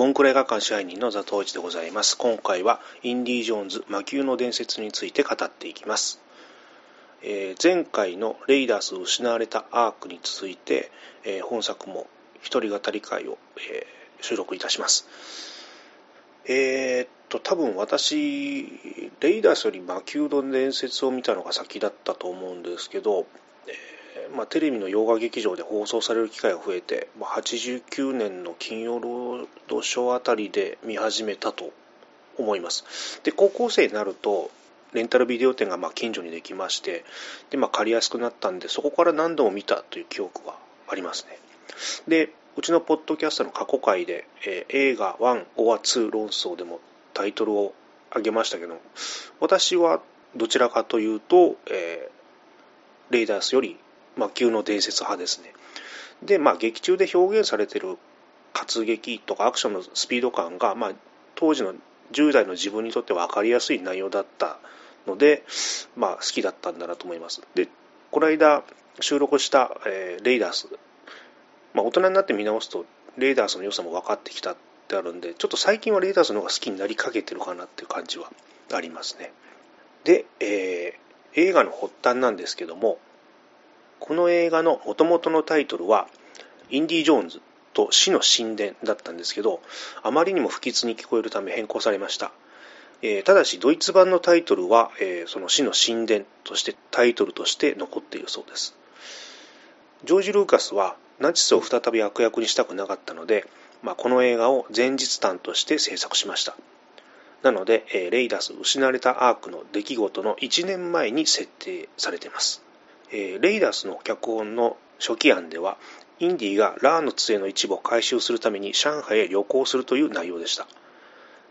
モンクレ画館支配人のザトウジでございます。今回はインディ・ージョーンズ魔球の伝説について語っていきます。えー、前回のレイダース失われたアークに続いて、えー、本作も一人語り会を、えー、収録いたします。えー、っと、多分私、レイダースより魔球の伝説を見たのが先だったと思うんですけど、まあ、テレビの洋画劇場で放送される機会が増えて、まあ、89年の金曜ロードショーあたりで見始めたと思います。で、高校生になると、レンタルビデオ店がま近所にできまして、で、まあ、借りやすくなったんで、そこから何度も見たという記憶はありますね。で、うちのポッドキャストの過去回で、えー、映画1 or 2論争でもタイトルを挙げましたけど、私はどちらかというと、えー、レイダースより魔球の伝説派ですね。で、まあ、劇中で表現されてる活劇とかアクションのスピード感が、まあ、当時の10代の自分にとっては分かりやすい内容だったので、まあ、好きだったんだなと思います。で、この間収録した、えー、レイダース、まあ、大人になって見直すと、レイダースの良さも分かってきたってあるんで、ちょっと最近はレイダースの方が好きになりかけてるかなっていう感じはありますね。で、えー、映画の発端なんですけども、この映画の元々のタイトルは、インディ・ジョーンズと死の神殿だったんですけど、あまりにも不吉に聞こえるため変更されました。えー、ただし、ドイツ版のタイトルは、えー、その死の神殿としてタイトルとして残っているそうです。ジョージ・ルーカスはナチスを再び悪役にしたくなかったので、まあ、この映画を前日譚として制作しました。なので、えー、レイダス失われたアークの出来事の1年前に設定されています。えー、レイダースの脚本の初期案では、インディがラーの杖の一部を回収するために上海へ旅行するという内容でした。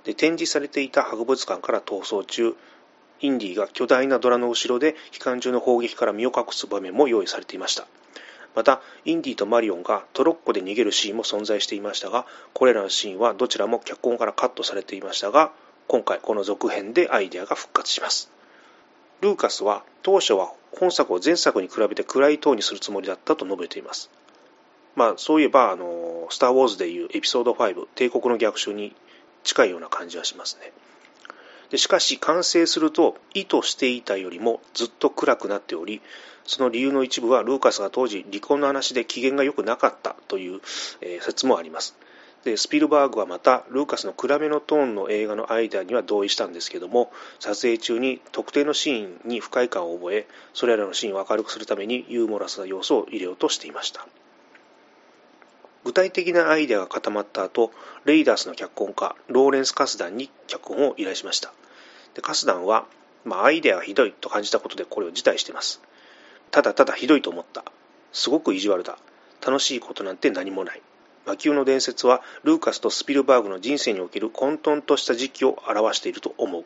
で展示されていた博物館から逃走中、インディが巨大なドラの後ろで機関銃の砲撃から身を隠す場面も用意されていました。また、インディとマリオンがトロッコで逃げるシーンも存在していましたが、これらのシーンはどちらも脚本からカットされていましたが、今回この続編でアイデアが復活します。ルーカスは当初は本作を前作に比べて暗いトーンにするつもりだったと述べています。まあ、そういえば、あの、スター・ウォーズでいうエピソード5、帝国の逆襲に近いような感じはしますね。でしかし、完成すると意図していたよりもずっと暗くなっており、その理由の一部はルーカスが当時離婚の話で機嫌が良くなかったという、え、説もあります。でスピルバーグはまたルーカスの暗めのトーンの映画のアイデアには同意したんですけども撮影中に特定のシーンに不快感を覚えそれらのシーンを明るくするためにユーモラスな要素を入れようとしていました。具体的なアイデアが固まった後レイダースの脚本家ローレンス・カスダンに脚本を依頼しました。でカスダンは、まあ、アイデアがひどいと感じたことでこれを辞退しています。ただただひどいと思った。すごく意地悪だ。楽しいことなんて何もない。魔球の伝説はルーカスとスピルバーグの人生における混沌とした時期を表していると思う。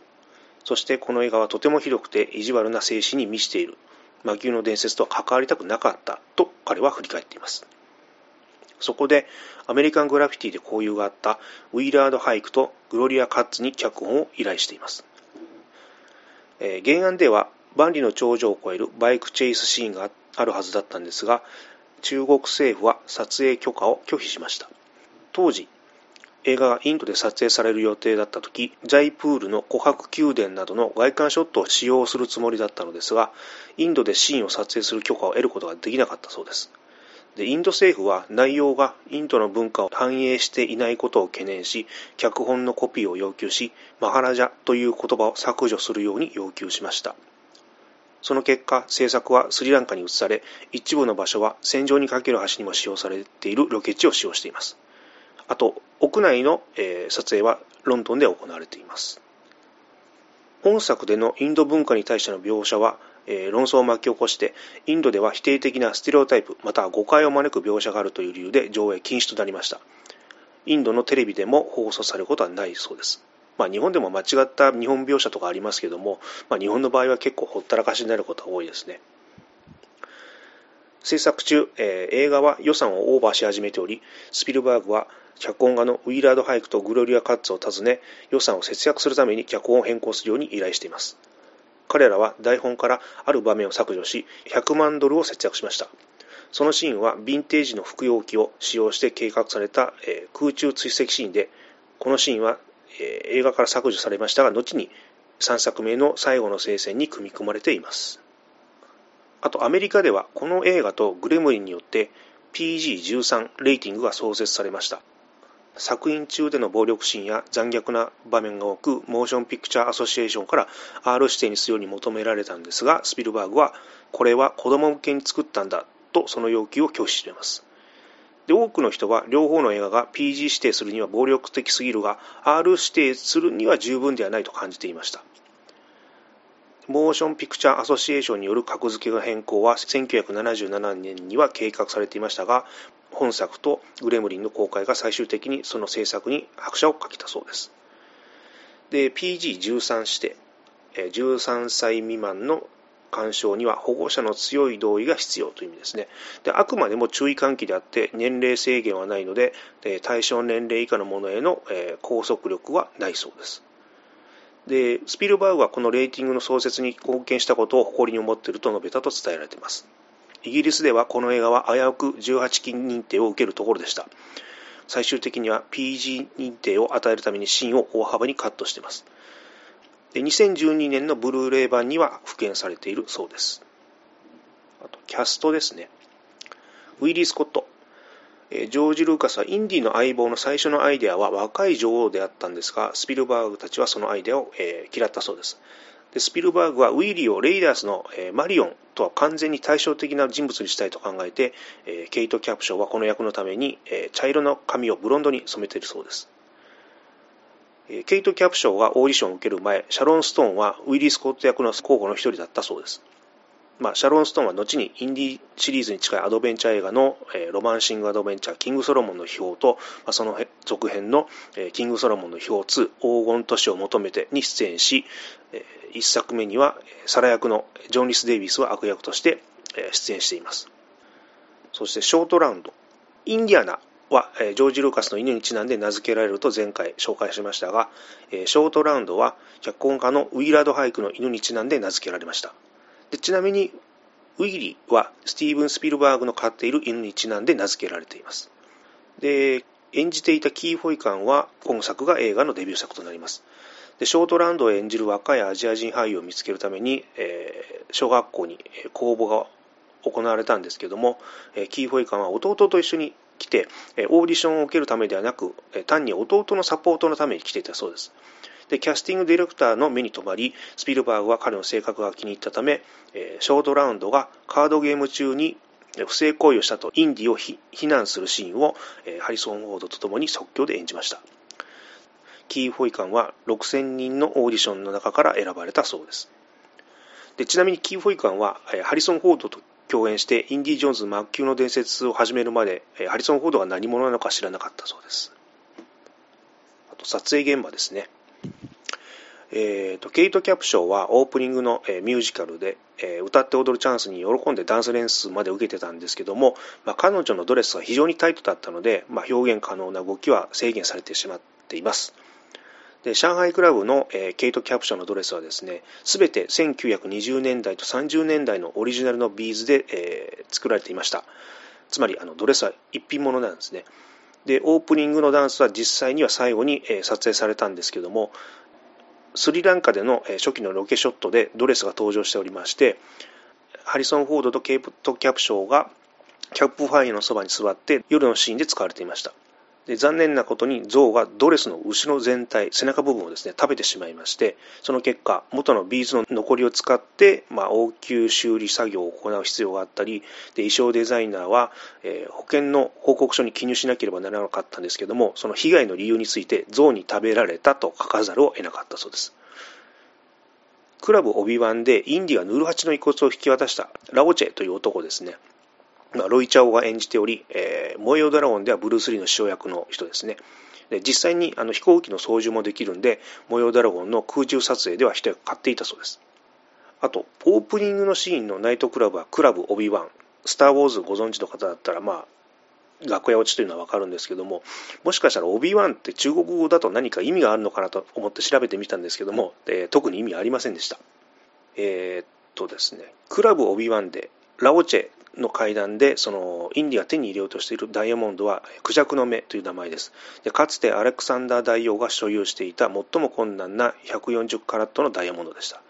そしてこの映画はとてもひどくて意地悪な精神に満ちている。魔球の伝説とは関わりたくなかったと彼は振り返っています。そこでアメリカングラフィティで交友があったウィーラード・ハイクとグロリア・カッツに脚本を依頼しています。えー、原案では万里の長城を越えるバイクチェイスシーンがあるはずだったんですが中国政府は撮影許可を拒否しました。当時映画がインドで撮影される予定だった時ジャイプールの琥珀宮殿などの外観ショットを使用するつもりだったのですがインドでシーンを撮影する許可を得ることができなかったそうです。でインド政府は内容がインドの文化を反映していないことを懸念し脚本のコピーを要求しマハラジャという言葉を削除するように要求しました。その結果、制作はスリランカに移され、一部の場所は戦場にかける橋にも使用されているロケ地を使用しています。あと、屋内の、えー、撮影はロンドンで行われています。本作でのインド文化に対しての描写は、えー、論争を巻き起こして、インドでは否定的なステレオタイプ、または誤解を招く描写があるという理由で上映禁止となりました。インドのテレビでも放送されることはないそうです。まあ、日本でも間違った日本描写とかありますけども、まあ、日本の場合は結構ほったらかしになることが多いですね。制作中、えー、映画は予算をオーバーし始めており、スピルバーグは脚本家のウィーラード・ハイクとグロリア・カッツを訪ね、予算を節約するために脚本を変更するように依頼しています。彼らは台本からある場面を削除し、100万ドルを節約しました。そのシーンはヴィンテージの服用機を使用して計画された、えー、空中追跡シーンで、このシーンは、えー、映画から削除されましたが後に3作目の最後の聖戦に組み込まれています。あとアメリカではこの映画とグレムリンによって PG13 レーティングが創設されました。作品中での暴力シーンや残虐な場面が多くモーションピクチャーアソシエーションから R 指定にするように求められたんですがスピルバーグはこれは子供向けに作ったんだとその要求を拒否しています。で多くの人は両方の映画が PG 指定するには暴力的すぎるが R 指定するには十分ではないと感じていました。モーションピクチャーアソシエーションによる格付けの変更は1977年には計画されていましたが本作とグレムリンの公開が最終的にその制作に拍車をかけたそうです。で PG13 指定13歳未満の鑑賞には保護者の強い同意が必要という意味ですね。であくまでも注意喚起であって年齢制限はないので対象年齢以下のものへのえ拘束力はないそうです。でスピルバーグはこのレーティングの創設に貢献したことを誇りに思っていると述べたと伝えられています。イギリスではこの映画は危うく18禁認定を受けるところでした。最終的には PG 認定を与えるためにシーンを大幅にカットしています。で2012年のブルーレイ版には復元されているそうですあとキャストですねウィリー・スコットジョージ・ルーカスはインディの相棒の最初のアイデアは若い女王であったんですが、スピルバーグたちはそのアイデアを、えー、嫌ったそうです。でスピルバーグはウィリーをレイダースの、えー、マリオンとは完全に対照的な人物にしたいと考えて、えー、ケイト・キャプショーはこの役のために、え茶色の髪をブロンドに染めているそうです。ケイト・キャプショーがオーディションを受ける前、シャロン・ストーンはウィリー・スコット役の候補の一人だったそうです。まあ、シャロン・ストーンは後にインディーシリーズに近いアドベンチャー映画の、えー、ロマンシング・アドベンチャーキング・ソロモンの秘宝と、まあ、その続編の、えー、キング・ソロモンの秘宝2黄金都市を求めてに出演し、えー、1作目にはサラー役のジョン・リス・デイビスは悪役として、えー、出演していますそしてショートラウンドインディアナはジョージ・ルーカスの犬にちなんで名付けられると前回紹介しましたがショートラウンドは脚本家のウィーラード・ハイクの犬にちなんで名付けられました。でちなみにウィリーはスティーブン・スピルバーグの飼っている犬にちなんで名付けられています。で演じていたキー・フォイカンは今作が映画のデビュー作となります。でショートランドを演じる若いアジア人俳優を見つけるために、えー、小学校に公募が行われたんですけどもえキー・ホイ・クァンは弟と一緒に来てオーディションを受けるためではなく単に弟のサポートのために来ていたそうです。でキャスティングディレクターの目に留まりスピルバーグは彼の性格が気に入ったためショートラウンドがカードゲーム中に不正行為をしたとインディを非難するシーンをハリソン・フォードと共に即興で演じました。キー・ホイ・クァンは6000人のオーディションの中から選ばれたそうです。でちなみにキー・フォイカンはハリソン・フォードと共演してインディ・ジョーンズ魔球の伝説を始めるまでハリソン・フォードが何者なのか知らなかったそうです。あと撮影現場ですね。えーと、ケイト・キャプショーはオープニングの、えー、ミュージカルで、えー、歌って踊るチャンスに喜んでダンス練習まで受けてたんですけども、まあ、彼女のドレスが非常にタイトだったので、まあ、表現可能な動きは制限されてしまっています。で上海クラブの、えー、ケイト・キャプショーのドレスはですね全て1920年代と30年代のオリジナルのビーズで、え作られていました。つまりあのドレスは一品物なんですね。でオープニングのダンスは実際には最後に、え撮影されたんですけどもスリランカでの初期のロケショットでドレスが登場しておりましてハリソン・フォードとケイト・キャプショーがキャンプファイヤーのそばに座って夜のシーンで使われていました。で残念なことに象がドレスの後ろ全体背中部分をですね食べてしまいましてその結果元のビーズの残りを使って、まあ、応急修理作業を行う必要があったりで衣装デザイナーは、えー、保険の報告書に記入しなければならなかったんですけどもその被害の理由について象に食べられたと書かざるを得なかったそうです。クラブオビワンでインディがヌルハチの遺骨を引き渡したラオチェという男ですね。まあ、ロイ・チャオが演じており、えー、燃えよドラゴンではブルース・リーの師匠役の人ですね。で実際にあの飛行機の操縦もできるんで、燃えよドラゴンの空中撮影では一役買っていたそうです。あと、オープニングのシーンのナイトクラブはクラブ・オビワン。スター・ウォーズご存知の方だったら、まあ、楽屋落ちというのはわかるんですけども、もしかしたらオビワンって中国語だと何か意味があるのかなと思って調べてみたんですけども、えー、特に意味ありませんでした。えー、っとですね、クラブ・オビワンでラオチェの階段でそのインディが手に入れようとしているダイヤモンドはクジャクの目という名前です。でかつてアレクサンダー大王が所有していた最も困難な140カラットのダイヤモンドでした。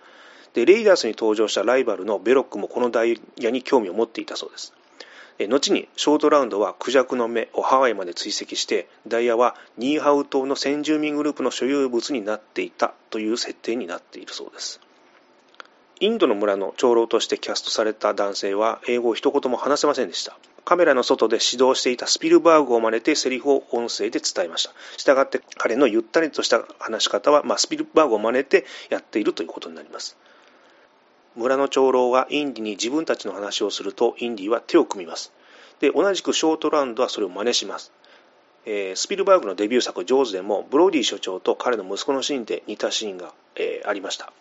でレイダースに登場したライバルのベロックもこのダイヤに興味を持っていたそうです。後にショートラウンドはクジャクの目をハワイまで追跡してダイヤはニーハウ島の先住民グループの所有物になっていたという設定になっているそうです。インドの村の長老としてキャストされた男性は英語を一言も話せませんでした。カメラの外で指導していたスピルバーグを真似てセリフを音声で伝えました。したがって彼のゆったりとした話し方は、まあ、スピルバーグを真似てやっているということになります。村の長老がインディに自分たちの話をするとインディは手を組みます。で同じくショートランドはそれを真似します、えー、スピルバーグのデビュー作「ジョーズ」でもブローディ所長と彼の息子のシーンで似たシーンが、えー、ありました。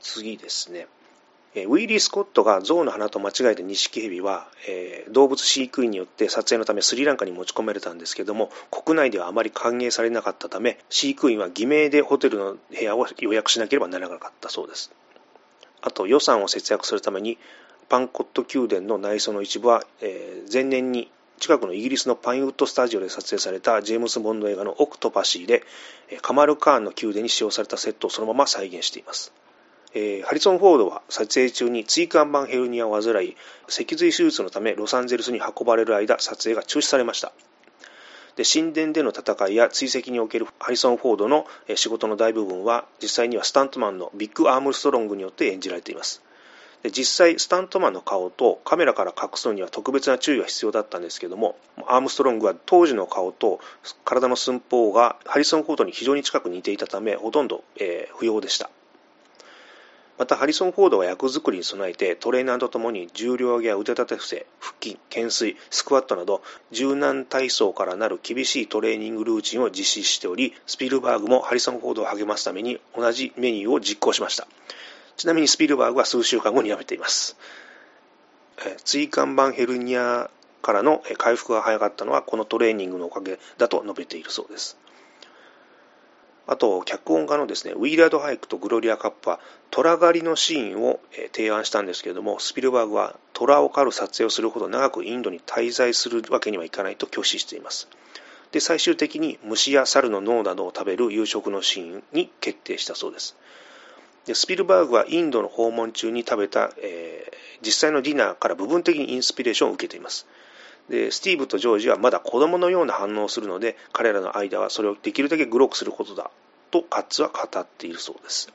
次ですねえウィリー・スコットが象の鼻と間違えたニシキヘビは、えー、動物飼育員によって撮影のためスリランカに持ち込まれたんですけども国内ではあまり歓迎されなかったため飼育員は偽名でホテルの部屋を予約しなければならなかったそうですあと予算を節約するためにパンコット宮殿の内装の一部は、えー、前年に近くのイギリスのパインウッドスタジオで撮影されたジェームス・ボンド映画のオクトパシーでカマル・カーンの宮殿に使用されたセットをそのまま再現しています。えー、ハリソン・フォードは撮影中に椎間板ヘルニアを患い脊髄手術のためロサンゼルスに運ばれる間撮影が中止されました。で神殿での戦いや追跡におけるハリソン・フォードの仕事の大部分は実際にはスタントマンのビッグ・アームストロングによって演じられています。で実際スタントマンの顔とカメラから隠すのには特別な注意が必要だったんですけどもアームストロングは当時の顔と体の寸法がハリソン・フォードに非常に近く似ていたためほとんど、えー、不要でした。またハリソン・フォードは役作りに備えてトレーナーとともに重量上げや腕立て伏せ腹筋懸垂スクワットなど柔軟体操からなる厳しいトレーニングルーチンを実施しておりスピルバーグもハリソン・フォードを励ますために同じメニューを実行しました。ちなみにスピルバーグは数週間後に辞めています。椎間板ヘルニアからの回復が早かったのはこのトレーニングのおかげだと述べているそうです。あと、脚本家のですね、ウィーラード・ハイクとグロリア・カップは、虎狩りのシーンを提案したんですけれども、スピルバーグは虎を狩る撮影をするほど長くインドに滞在するわけにはいかないと拒否しています。で、最終的に虫や猿の脳などを食べる夕食のシーンに決定したそうです。でスピルバーグはインドの訪問中に食べた、えー、実際のディナーから部分的にインスピレーションを受けています。でスティーブとジョージはまだ子供のような反応をするので彼らの間はそれをできるだけグロくすることだとカッツは語っているそうです。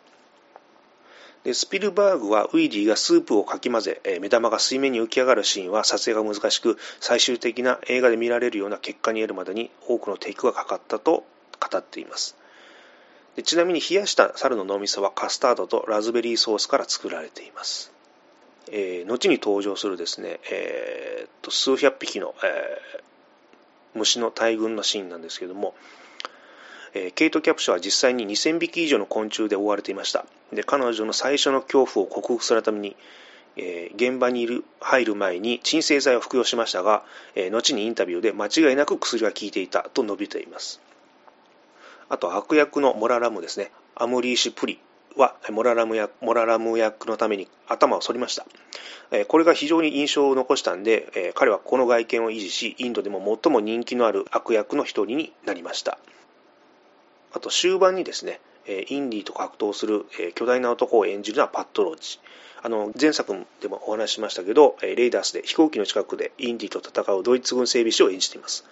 でスピルバーグはウィディがスープをかき混ぜえ目玉が水面に浮き上がるシーンは撮影が難しく最終的な映画で見られるような結果に得るまでに多くのテイクがかかったと語っています。でちなみに冷やした猿の脳みそはカスタードとラズベリーソースから作られています。えー、後に登場するですね、えー、と数百匹の、えー、虫の大群のシーンなんですけども、えー、ケイト・キャプションは実際に2000匹以上の昆虫で覆われていました。で彼女の最初の恐怖を克服するために、えー、現場にいる入る前に鎮静剤を服用しましたが、えー、後にインタビューで間違いなく薬が効いていたと述べています。あと悪役のモララムですねアムリーシュ・プリはモララム役モララム役のために頭を反りました。これが非常に印象を残したんで、彼はこの外見を維持し、インドでも最も人気のある悪役の一人になりました。あと終盤にですね、インディと格闘する巨大な男を演じるのはパット・ローチ。あの前作でもお話ししましたけど、レイダースで飛行機の近くでインディと戦うドイツ軍整備士を演じています。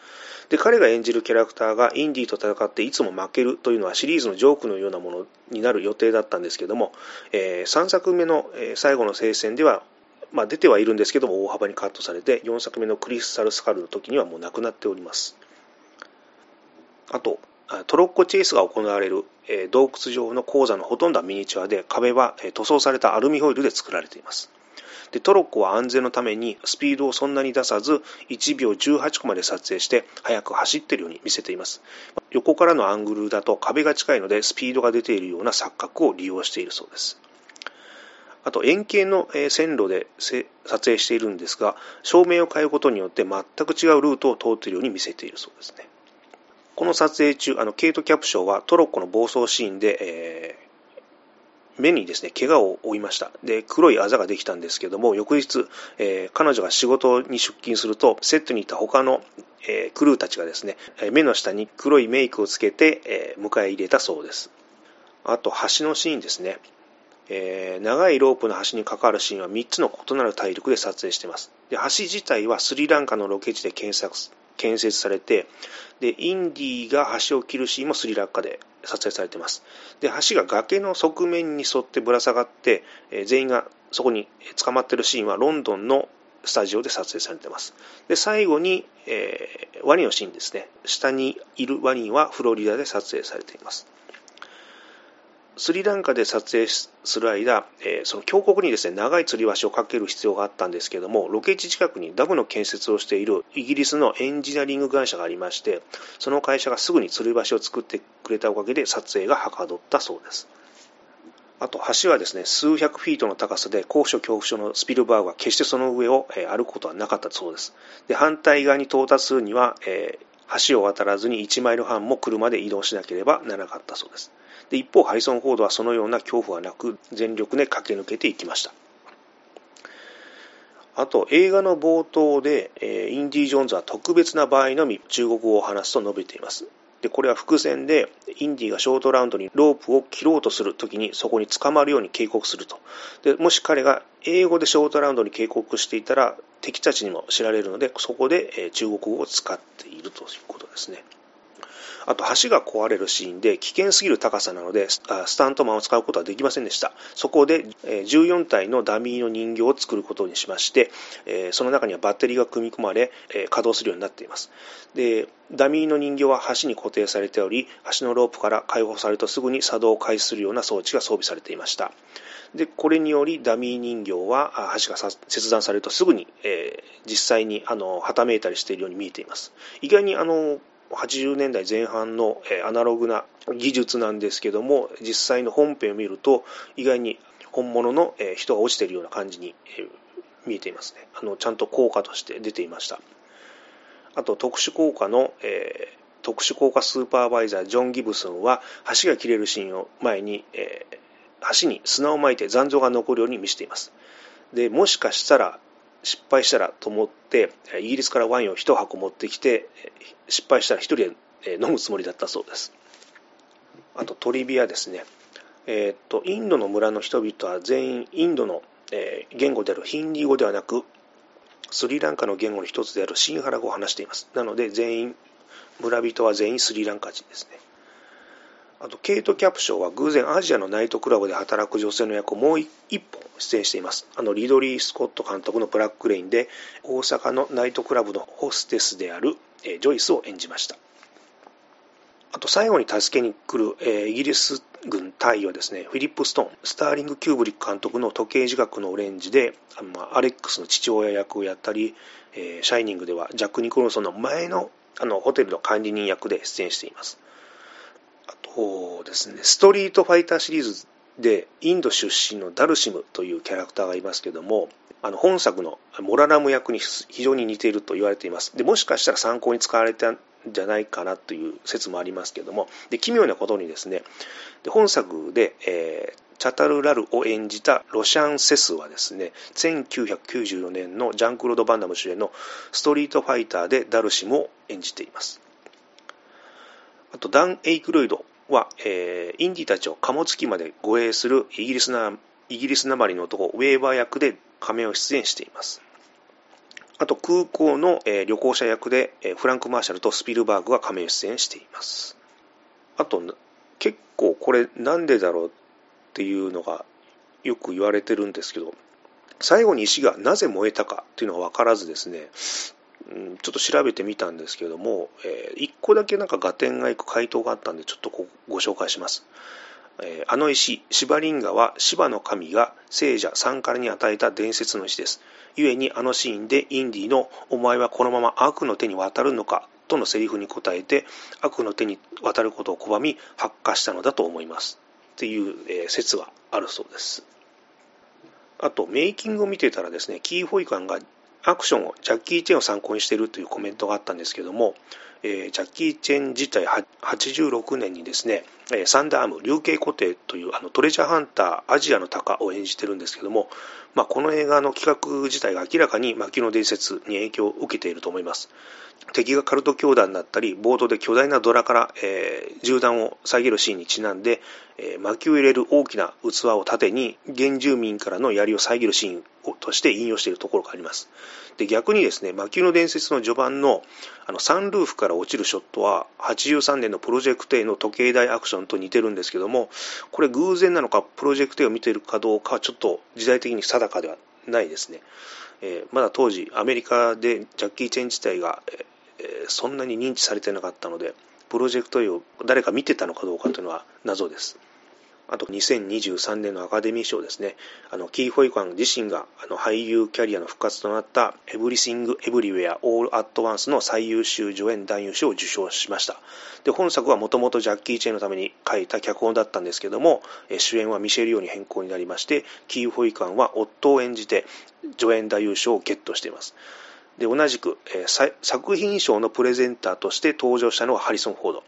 で彼が演じるキャラクターがインディと戦っていつも負けるというのはシリーズのジョークのようなものになる予定だったんですけども、えー、3作目の最後の聖戦ではまあ、出てはいるんですけども大幅にカットされて4作目のクリスタルスカルの時にはもうなくなっておりますあとトロッコチェイスが行われる洞窟上の鉱山のほとんどはミニチュアで壁は塗装されたアルミホイルで作られています。でトロッコは安全のためにスピードをそんなに出さず1秒18個まで撮影して速く走っているように見せています。横からのアングルだと壁が近いのでスピードが出ているような錯覚を利用しているそうです。あと円形の線路で撮影しているんですが照明を変えることによって全く違うルートを通っているように見せているそうですね。この撮影中あのケイト・キャプショーはトロッコの暴走シーンで、え目にですね、怪我を負いました。で、黒いあざができたんですけども、翌日、えー、彼女が仕事に出勤すると、セットにいた他の、えー、クルーたちがですね、目の下に黒いメイクをつけて、え、迎え入れたそうです。あと、橋のシーンですね。えー、長いロープの橋に関わるシーンは3つの異なる大陸で撮影しています。で橋自体はスリランカのロケ地で建設建設されてで、インディが橋を切るシーンもスリランカで撮影されています。で、橋が崖の側面に沿ってぶら下がって、えー、全員がそこに捕まっているシーンはロンドンのスタジオで撮影されています。で、最後に、えー、ワニのシーンですね。下にいるワニはフロリダで撮影されています。スリランカで撮影する間、えー、その峡谷にですね長い吊り橋を架ける必要があったんですけどもロケ地近くにダムの建設をしているイギリスのエンジニアリング会社がありましてその会社がすぐに吊り橋を作ってくれたおかげで撮影がはかどったそうです。あと橋はですね数百フィートの高さで高所恐怖症のスピルバーグは決してその上を、え、歩くことはなかったそうです。で反対側に到達するには、えー、橋を渡らずに1マイル半も車で移動しなければならなかったそうです。で一方ハリソン・フォードはそのような恐怖はなく全力で駆け抜けていきました。あと映画の冒頭で、えインディ・ジョーンズは特別な場合のみ中国語を話すと述べています。でこれは伏線でインディがショートラウンドにロープを切ろうとするときにそこに捕まるように警告すると。でもし彼が英語でショートラウンドに警告していたら敵たちにも知られるのでそこで中国語を使っているということですね。あと橋が壊れるシーンで危険すぎる高さなのでスタントマンを使うことはできませんでした。そこで14体のダミーの人形を作ることにしましてその中にはバッテリーが組み込まれ稼働するようになっています。でダミーの人形は橋に固定されており橋のロープから解放されるとすぐに作動を開始するような装置が装備されていました。でこれによりダミー人形は橋が切断されるとすぐに、えー、実際にあのはためいたりしているように見えています。意外にあの80年代前半のアナログな技術なんですけども実際の本編を見ると意外に本物の人が落ちているような感じに見えていますね。あのちゃんと効果として出ていました。あと特殊効果の、えー、特殊効果スーパーバイザージョン・ギブソンは橋が切れるシーンを前に、えー、橋に砂をまいて残像が残るように見せています。でもしかしたら失敗したらと思ってイギリスからワインを1箱持ってきて失敗したら1人で飲むつもりだったそうです。あとトリビアですね。えー、っとインドの村の人々は全員インドの、えー、言語であるヒンディー語ではなくスリランカの言語の一つであるシンハラ語を話しています。なので全員村人は全員スリランカ人ですね。あとケイト・キャプショーは偶然アジアのナイトクラブで働く女性の役をもう一本出演しています。あのリドリー・スコット監督のブラック・レインで大阪のナイトクラブのホステスであるジョイスを演じました。あと最後に助けに来る、え、イギリス軍隊はですねフィリップ・ストーンスターリング・キューブリック監督の時計自覚のオレンジで、アレックスの父親役をやったり、え、シャイニングではジャック・ニコルソンの前のあのホテルの管理人役で出演しています。あとですね、ストリートファイターシリーズでインド出身のダルシムというキャラクターがいますけども、あの本作のモララム役に非常に似ていると言われています。でもしかしたら参考に使われたんじゃないかなという説もありますけども、で奇妙なことにですね、で本作で、えー、チャタルラルを演じたロシャン・セスはですね、1994年のジャンクロード・バンダム主演のストリートファイターでダルシムを演じています。あと、ダン・エイクロイドは、えー、インディたちを貨物機まで護衛するイギリスなイギリスなまりの男ウェーバー役で仮面を出演しています。あと空港の、えー、旅行者役で、えー、フランク・マーシャルとスピルバーグが仮面出演しています。あと結構これなんでだろうっていうのがよく言われてるんですけど最後に石がなぜ燃えたかっていうのが分からずですねちょっと調べてみたんですけれども、えー、1個だけなんか合点がいく回答があったんでちょっとご紹介します。えー、あの石、シバリンガはシバの神が聖者サンカラに与えた伝説の石です。故にあのシーンでインディのお前はこのまま悪の手に渡るのかとのセリフに答えて悪の手に渡ることを拒み発火したのだと思いますっていう、えー、説があるそうです。あとメイキングを見てたらですねキー・ホイカンがアクションをジャッキー・チェンを参考にしているというコメントがあったんですけども、えー、ジャッキー・チェン自体86年にですね、サンダーアーム、竜形固定というあのトレジャーハンター、アジアの鷹を演じてるんですけども、まあ、この映画の企画自体が明らかに魔球の伝説に影響を受けていると思います。敵がカルト教団だったり、冒頭で巨大なドラから、えー、銃弾を遮るシーンにちなんで、えー、薪を入れる大きな器を盾に原住民からの槍を遮るシーンとして引用しているところがあります。で逆にですね、魔球の伝説の序盤のあのサンルーフから落ちるショットは83年のプロジェクト A の時計台アクションと似てるんですけども、これ偶然なのかプロジェクト A を見ているかどうかはちょっと時代的に定かではないですね。えー、まだ当時アメリカでジャッキー・チェン自体が、えー、そんなに認知されてなかったので、プロジェクト A を誰か見てたのかどうかというのは謎です。あと2023年のアカデミー賞ですね、あのキー・ホイ・クァン自身があの俳優キャリアの復活となったエブリシング・エブリウェア・オール・アット・ワンスの最優秀助演男優賞を受賞しました。で本作はもともとジャッキー・チェンのために書いた脚本だったんですけども、主演はミシェル・ヨに変更になりまして、キー・ホイカンは夫を演じて助演男優賞をゲットしています。で同じく、えー、作品賞のプレゼンターとして登場したのはハリソン・フォード。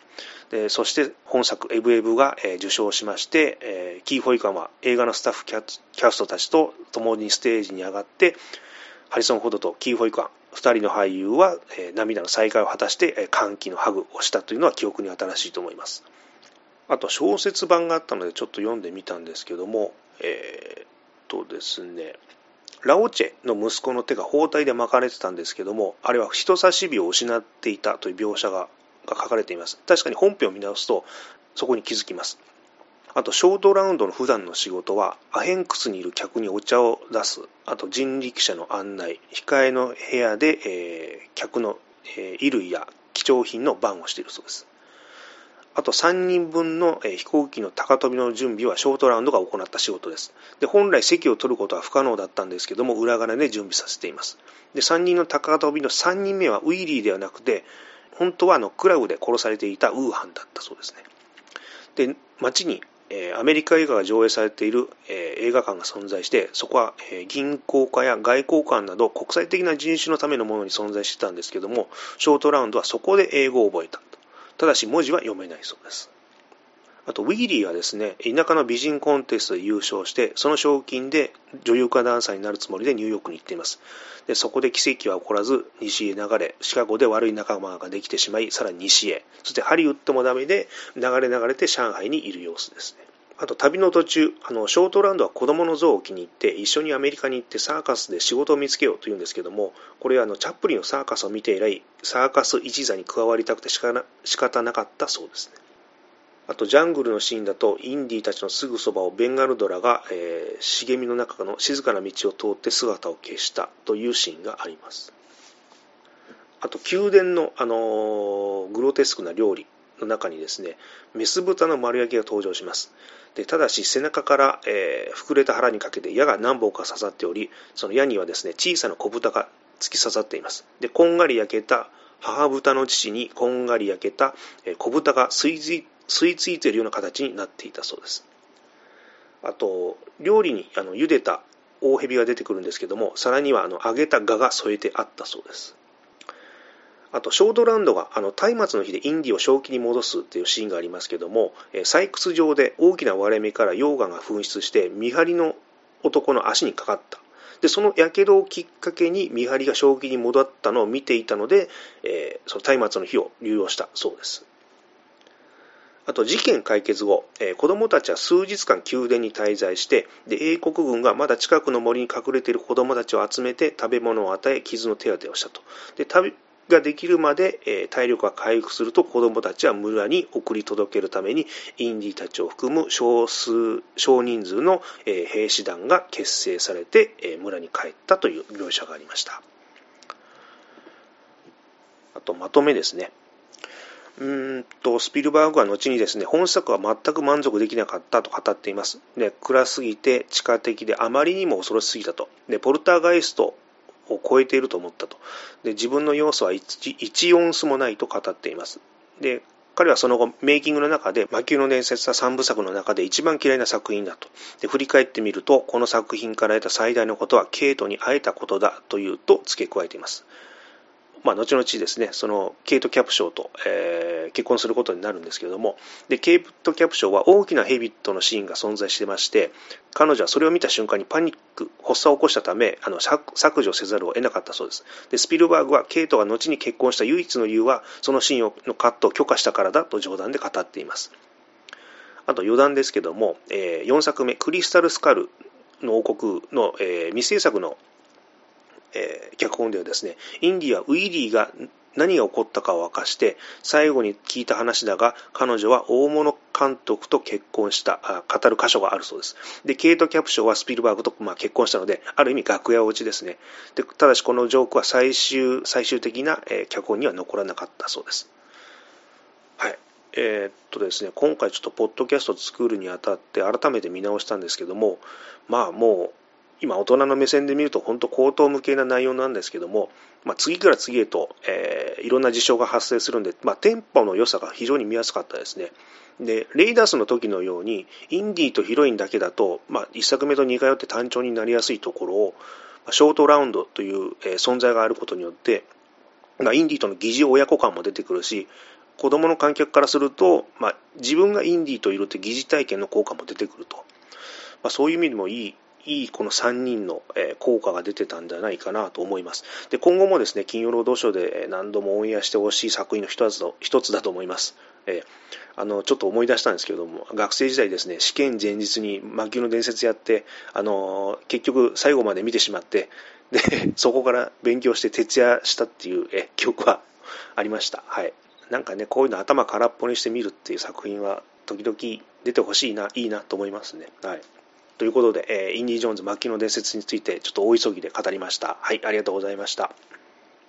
でそして本作「エブエブ」が、えー、受賞しまして、えー、キー・ホイカンは映画のスタッフキャストたちと共にステージに上がってハリソン・フォードとキー・ホイカン2人の俳優は、え、涙の再会を果たして、え、歓喜のハグをしたというのは記憶に新しいと思います。あと小説版があったのでちょっと読んでみたんですけどもえ、っとですねラオチェの息子の手が包帯で巻かれてたんですけどもあれは人差し指を失っていたという描写がが書かれています。確かに本編を見直すとそこに気づきます。あとショートラウンドの普段の仕事はアヘンクスにいる客にお茶を出す。あと人力車の案内。控えの部屋で、えー、客の、えー、衣類や貴重品の番をしているそうです。あと3人分の飛行機の高飛びの準備はショートラウンドが行った仕事です。で本来席を取ることは不可能だったんですけども、裏金で準備させています。で3人の高飛びの3人目はウィリーではなくて、本当はあのクラブで殺されていたウーハンだったそうですね。で、街に、え、アメリカ映画が上映されている、え、映画館が存在して、そこは、え、銀行家や外交官など国際的な人種のためのものに存在してたんですけども、ショートラウンドはそこで英語を覚えた。ただし文字は読めないそうです。あと、ウィーリーはですね、田舎の美人コンテストで優勝して、その賞金で女優かダンサーになるつもりでニューヨークに行っています。でそこで奇跡は起こらず、西へ流れ、シカゴで悪い仲間ができてしまい、さらに西へ、そしてハリウッドもダメで、流れ流れて上海にいる様子ですね。あと旅の途中、あのショートランドは子供の像を気に入って一緒にアメリカに行ってサーカスで仕事を見つけようというんですけども、これはあのチャップリンのサーカスを見て以来、サーカス一座に加わりたくて仕方なかったそうですね。あとジャングルのシーンだとインディーたちのすぐそばをベンガルドラが、えー、茂みの中の静かな道を通って姿を消したというシーンがあります。あと宮殿の、あのー、グロテスクな料理の中にですねメス豚の丸焼きが登場します。でただし背中から、えー、膨れた腹にかけて矢が何本か刺さっておりその矢にはですね小さな小豚が突き刺さっています。でこんがり焼けた母豚の乳にこんがり焼けた小豚が吸い付いているような形になっていたそうです。あと料理にあの茹でた大蛇が出てくるんですけども皿にはあの揚げた蛾が添えてあったそうです。あとショートランドがあの松明の日でインディを正気に戻すっていうシーンがありますけどもえ採掘場で大きな割れ目から溶岩が噴出して見張りの男の足にかかった。でそのやけどをきっかけに見張りが正気に戻ったのを見ていたので、えー、その松明の日を流用したそうです。あと事件解決後、えー、子供たちは数日間宮殿に滞在してで英国軍がまだ近くの森に隠れている子供たちを集めて食べ物を与え傷の手当てをしたと。でができるまで、えー、体力が回復すると子供たちは村に送り届けるためにインディたちを含む少数少人数の、えー、兵士団が結成されて、えー、村に帰ったという描写がありました。あとまとめですね。うんとスピルバーグは後にですね本作は全く満足できなかったと語っています。で暗すぎて地下的であまりにも恐ろしすぎたと。でポルターガイストを超えていると思ったと。で自分の要素は 1, 1オンスもないと語っています。で彼はその後メイキングの中で魔球の伝説は三部作の中で一番嫌いな作品だと。で振り返ってみるとこの作品から得た最大のことはケイトに会えたことだというと付け加えています。まあ、後々ですねそのケイト・キャプショーと、えー、結婚することになるんですけれどもでケイト・キャプショーは大きなヘビットのシーンが存在してまして彼女はそれを見た瞬間にパニック発作を起こしたためあの削除せざるを得なかったそうです。でスピルバーグはケイトが後に結婚した唯一の理由はそのシーンのカットを許可したからだと冗談で語っています。あと余談ですけども、えー、4作目「クリスタル・スカルの王国の」えー、未制作のえー、脚本ではですね、インディはウィリーが何が起こったかを明かして、最後に聞いた話だが、彼女は大物監督と結婚した、あ語る箇所があるそうです。で、ケイト・キャプショーはスピルバーグと、まあ、結婚したので、ある意味楽屋落ちですね。でただし、このジョークは最終、最終的な、えー、脚本には残らなかったそうです。はい。えー、っとですね、今回ちょっとポッドキャストを作るにあたって改めて見直したんですけども、まあもう、今大人の目線で見ると本当口頭無形な内容なんですけども、まあ、次から次へと、えー、いろんな事象が発生するんで、まあ、テンポの良さが非常に見やすかったですね。で、レイダースの時のように、インディーとヒロインだけだと、まあ、1作目と似通って単調になりやすいところを、ショートラウンドという、えー、存在があることによって、まあ、インディーとの疑似親子感も出てくるし、子供の観客からすると、まあ、自分がインディーといるって疑似体験の効果も出てくると。まあ、そういう意味でもいいいいこの3人の効果が出てたんじゃないかなと思います。で今後もですね、金曜ロードショーで何度もオンエアしてほしい作品の一つ一つだと思います。えあのちょっと思い出したんですけれども、学生時代ですね、試験前日に魔球の伝説やって、あの結局最後まで見てしまって、で そこから勉強して徹夜したっていうえ記憶はありました。はい。なんかね、こういうの頭空っぽにして見るっていう作品は時々出てほしいな、いいなと思いますね。はい。ということで、えー、インディ・ジョーンズ末期の伝説についてちょっと大急ぎで語りました。はい、ありがとうございました。